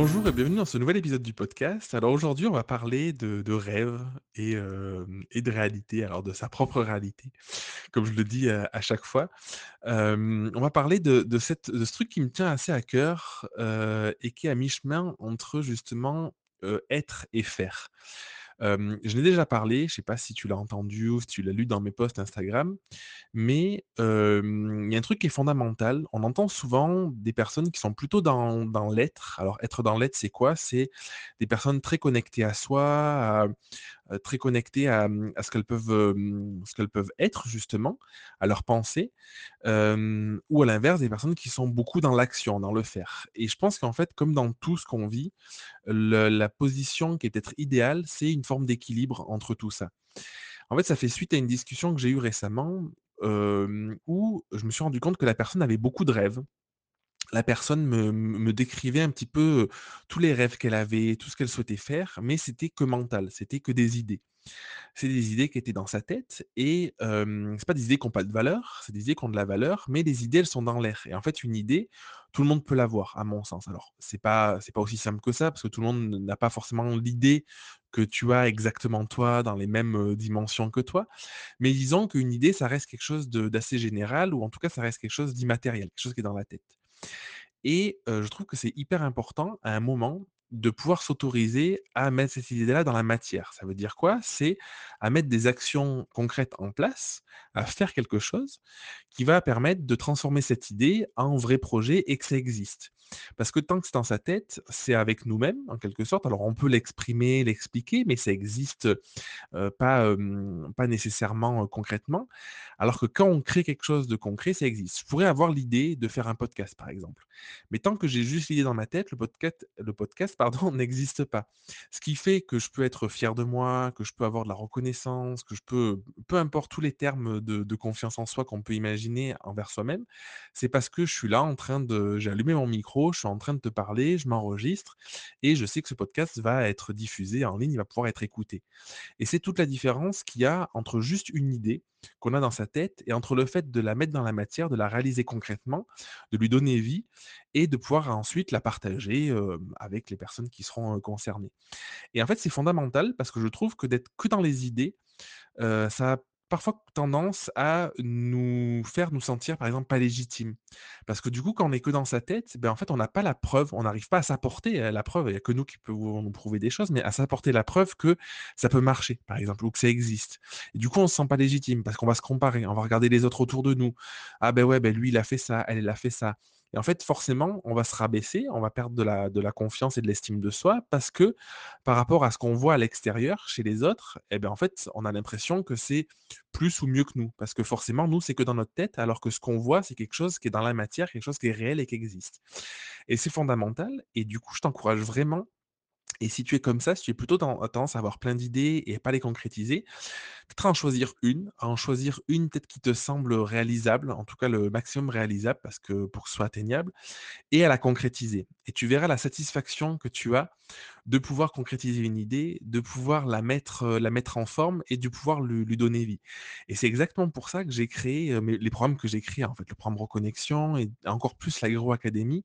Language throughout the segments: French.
Bonjour et bienvenue dans ce nouvel épisode du podcast. Alors aujourd'hui, on va parler de, de rêve et, euh, de réalité, alors de sa propre réalité, comme je le dis à, à chaque fois. Euh, on va parler de, ce truc qui me tient assez à cœur euh, et qui est à mi-chemin entre justement euh, être et faire. Je n'ai déjà parlé, je ne sais pas si tu l'as entendu ou si tu l'as lu dans mes posts Instagram, mais il y a un truc qui est fondamental. On entend souvent des personnes qui sont plutôt dans dans l'être. Alors être dans l'être, c'est quoi? C'est des personnes très connectées à soi, à très connectées à, mmh, à ce qu'elles peuvent, ce qu'elles peuvent être justement, à leurs pensées, hem, ou à l'inverse, des personnes qui sont beaucoup dans l'action, dans le faire et je pense qu'en fait, comme dans tout ce qu'on vit, la position qui est peut-être idéale, c'est une forme d'équilibre entre tout ça. En fait, ça fait suite à une discussion que j'ai eue récemment, où je me suis rendu compte que la personne avait beaucoup de rêves. La personne me décrivait un petit peu, tous les rêves qu'elle avait, tout ce qu'elle souhaitait faire, mais c'était que mental, c'était que des idées. C'est des idées qui étaient dans sa tête et hem, c'est pas des idées qui ont pas de valeur, c'est des idées qui ont de la valeur, mais les idées, elles sont dans l'air et en fait, une idée, tout le monde peut l'avoir, à mon sens. Alors, c'est pas pas aussi simple que ça, parce que tout le monde n'a pas forcément l'idée que tu as exactement toi, dans les mêmes, dimensions que toi. Mais disons qu'une idée, ça reste quelque chose d'assez général ou en tout cas, ça reste quelque chose d'immatériel, quelque chose qui est dans la tête. Et je trouve que c'est hyper important, à un moment, de pouvoir s'autoriser à mettre cette idée-là dans la matière. Ça veut dire quoi? C'est à mettre des actions concrètes en place, à faire quelque chose qui va permettre de transformer cette idée en vrai projet et que ça existe. Parce que tant que c'est dans sa tête, c'est avec nous-mêmes, en quelque sorte. Alors on peut l'exprimer, l'expliquer, mais ça existe, heu, pas, pas nécessairement, concrètement. Alors que quand on crée quelque chose de concret, ça existe. Je pourrais avoir l'idée de faire un podcast, par exemple. Mais tant que j'ai juste l'idée dans ma tête, le podcat le podcast, pardon, n'existe pas. Ce qui fait que je peux être fier de moi, que je peux avoir de la reconnaissance, que je peux peu importe tous les termes de de confiance en soi qu'on peut imaginer envers soi-même, c'est parce que je suis là en train de j'ai allumé mon micro, je suis en train de te parler, je m'enregistre et je sais que ce podcast va être diffusé en ligne, il va pouvoir être écouté. Et c'est toute la différence qu'il y a entre juste une idée qu'on a dans sa tête et entre le fait de la mettre dans la matière, de la réaliser concrètement, de lui donner vie et de pouvoir ensuite la partager, hem, avec les personnes qui seront, heu, concernées. Et en fait, c'est fondamental parce que je trouve que d'être que dans les idées, heu, ça parfois tendance à nous faire nous sentir, par exemple, pas légitimes. Parce que du coup, quand on est que dans sa tête, ben, en fait, on n'a pas la preuve, on n'arrive pas à s'apporter, heu, la preuve, il y a que nous qui pouvons nous prouver des choses, mais à s'apporter la preuve que ça peut marcher, par exemple, ou que ça existe. Et du coup, on se sent pas légitime parce qu'on va se comparer, on va regarder les autres autour de nous. Ah ben ouais, ben lui, il a fait ça, elle, elle a fait ça. Et en fait, forcément, on va se rabaisser, on va perdre de la de la confiance et de l'estime de soi parce que, par rapport à ce qu'on voit à l'extérieur, chez les autres, et ben, en fait, on a l'impression que c'est plus ou mieux que nous. Parce que forcément, nous, c'est que dans notre tête, alors que ce qu'on voit, c'est quelque chose qui est dans la matière, quelque chose qui est réel et qui existe. Et c'est fondamental et du coup, je t'encourage vraiment et si tu es comme ça, si tu es plutôt ten tendance à avoir plein d'idées et à pas les concrétiser, peut-être en choisir une, à en choisir une peut-être qui te semble réalisable, en tout cas le maximum réalisable parce que pour que ce soit atteignable et à la concrétiser. Et tu verras la satisfaction que tu as de pouvoir concrétiser une idée, de pouvoir la mettre, en forme et de pouvoir lui donner vie. Et c'est exactement pour ça que j'ai créé, les programmes que j'ai créés, en fait, le programme Reconnexion et encore plus l'Agro Academy,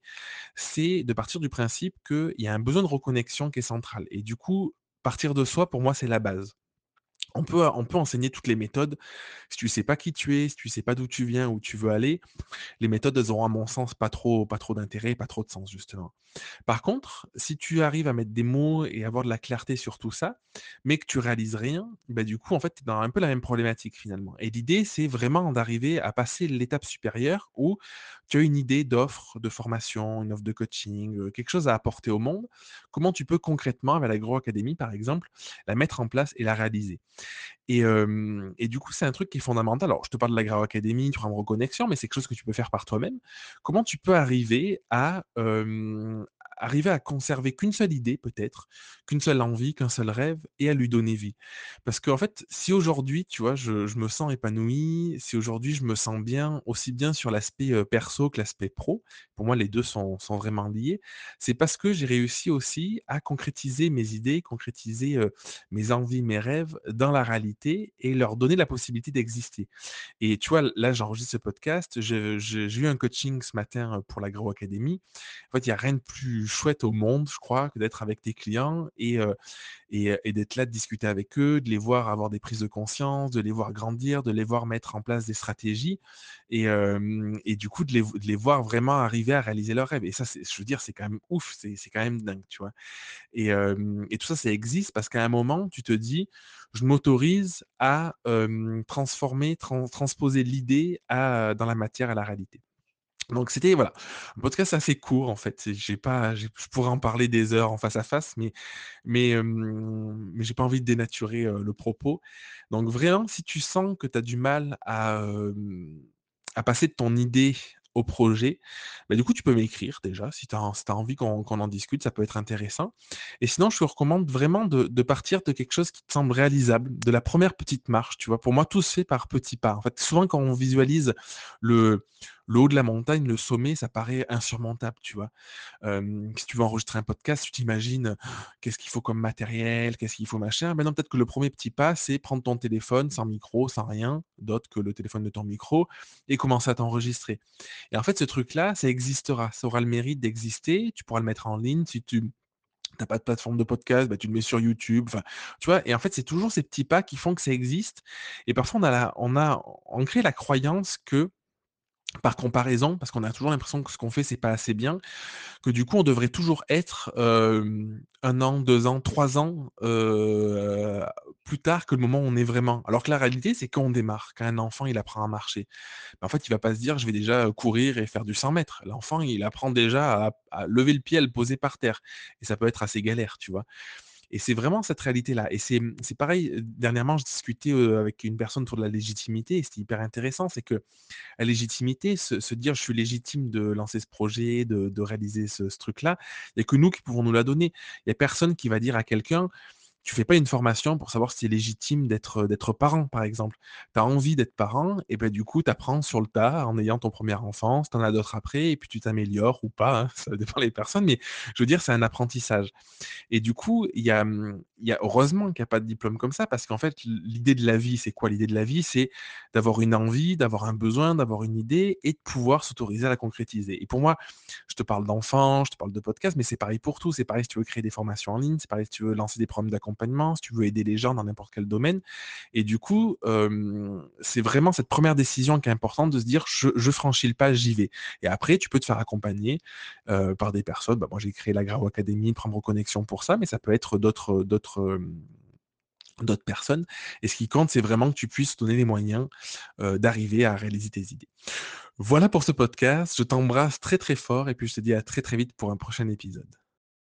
c'est de partir du principe qu'il y a un besoin de reconnexion qui est central et du coup, partir de soi, pour moi, c'est la base. On peut enseigner toutes les méthodes. Si tu sais pas qui tu es, si tu sais pas d'où tu viens, où tu veux aller, les méthodes, elles auront à mon sens pas trop d'intérêt, pas trop de sens justement. Par contre, si tu arrives à mettre des mots et avoir de la clarté sur tout ça, mais que tu réalises rien, bah, du coup, en fait, tu es dans un peu la même problématique finalement. Et l'idée, c'est vraiment d'arriver à passer l'étape supérieure où tu as une idée d'offre de formation, une offre de coaching, heu, quelque chose à apporter au monde. Comment tu peux concrètement, avec l'Agro-Académie par exemple, la mettre en place et la réaliser? Et du coup, c'est un truc qui est fondamental. Alors, je te parle de l'Agro Academy, du programme Reconnexion, mais c'est quelque chose que tu peux faire par toi-même. Comment tu peux arriver à, arriver à conserver qu'une seule idée peut-être, qu'une seule envie, qu'un seul rêve et à lui donner vie? Parce qu'en fait, si aujourd'hui, tu vois, je je me sens épanoui, si aujourd'hui je me sens bien, aussi bien sur l'aspect, heu, perso que l'aspect pro, pour moi les 2 sont sont vraiment liés, c'est parce que j'ai réussi aussi à concrétiser mes idées, concrétiser, heu, mes envies, mes rêves dans la réalité et leur donner la possibilité d'exister. Et tu vois, là, j'enregistre ce podcast, j'ai eu un coaching ce matin, heu, pour l'Agro Academy. En fait, il y a rien de plus chouette au monde, je crois, que d'être avec tes clients et, et, d'être là, de discuter avec eux, de les voir avoir des prises de conscience, de les voir grandir, de les voir mettre en place des stratégies et, et du coup, de les, de les, voir vraiment arriver à réaliser leurs rêves. Et ça, je veux dire, c'est quand même ouf, c'est quand même dingue, tu vois? Et, et tout ça, ça existe parce qu'à un moment, tu te dis, je m'autorise à transformer, transposer l'idée dans la matière, à la réalité. Donc c'était voilà, un podcast assez court en fait. J'ai pas, je pourrais en parler des heures en face à face, mais mais mais j'ai pas envie de dénaturer le propos. Donc vraiment, si tu sens que tu as du mal à à passer de ton idée au projet, bah, du coup, tu peux m'écrire déjà, si tu as, envie qu'on en discute, ça peut être intéressant. Et sinon, je te recommande vraiment de, de, partir de quelque chose qui te semble réalisable, de la première petite marche, tu vois. Pour moi, tout se fait par petits pas. En fait, souvent, quand on visualise le, le haut de la montagne, le sommet, ça paraît insurmontable, tu vois? si tu veux enregistrer un podcast, tu t'imagines qu'est-ce qu'il faut comme matériel, qu'est-ce qu'il faut machin? Ben non, peut-être que le premier petit pas, c'est prendre ton téléphone sans micro, sans rien d'autre que le téléphone de ton micro et commencer à t'enregistrer. Et en fait, ce truc-là, ça existera, ça aura le mérite d'exister. Tu pourras le mettre en ligne si tu n'as pas de plateforme de podcast, bah, tu le mets sur YouTube. Tu vois, et en fait, c'est toujours ces petits pas qui font que ça existe. Et parfois, on a, on a ancré la croyance que par comparaison, parce qu'on a toujours l'impression que ce qu'on fait, c'est pas assez bien, que du coup, on devrait toujours être un an, deux ans, trois ans plus tard que le moment où on est vraiment. Alors que la réalité, c'est qu'on démarre, quand un enfant, il apprend à marcher. en fait, il va pas se dire, je vais déjà courir et faire du 100 mètres. L'enfant, il apprend déjà à, à, lever le pied, à le poser par terre. Et ça peut être assez galère, tu vois. Et c'est vraiment cette réalité-là. Et c'est, pareil, dernièrement, je discutais avec une personne de la légitimité, et c'était hyper intéressant, c'est que la légitimité, se, dire je suis légitime de lancer ce projet, de, réaliser ce, ce truc-là, il n'y a que nous qui pouvons nous la donner. Il n'y a personne qui va dire à quelqu'un, tu fais pas une formation pour savoir si c'est légitime d'être d'être parent, par exemple. Tu as envie d'être parent, et ben du coup, tu apprends sur le tas en ayant ton premier enfant, tu en as d'autres après, et puis tu t'améliores ou pas, hein, ça dépend des personnes, mais je veux dire, c'est un apprentissage. Et du coup, il y a, mmh, y a heureusement qu'il n'y a pas de diplôme comme ça, parce qu'en fait, l'idée de la vie, c'est quoi? L'idée de la vie, c'est d'avoir une envie, d'avoir un besoin, d'avoir une idée, et de pouvoir s'autoriser à la concrétiser. Et pour moi, je te parle d'enfants, je te parle de podcast, mais c'est pareil pour tout. C'est pareil si tu veux créer des formations en ligne, c'est pareil si tu veux lancer des programmes d'accompagnement si tu veux aider les gens dans n'importe quel domaine. Et du coup, c'est vraiment cette première décision qui est importante de se dire je, franchis le pas, j'y vais. Et après, tu peux te faire accompagner par des personnes. Bah, moi, j'ai créé la Gravo Academy, Prendre Connexion pour ça, mais ça peut être d'autres d'autres d'autres personnes. Et ce qui compte, c'est vraiment que tu puisses donner les moyens d'arriver à réaliser tes idées. Voilà pour ce podcast. Je t'embrasse très très fort et puis je te dis à très très vite pour un prochain épisode.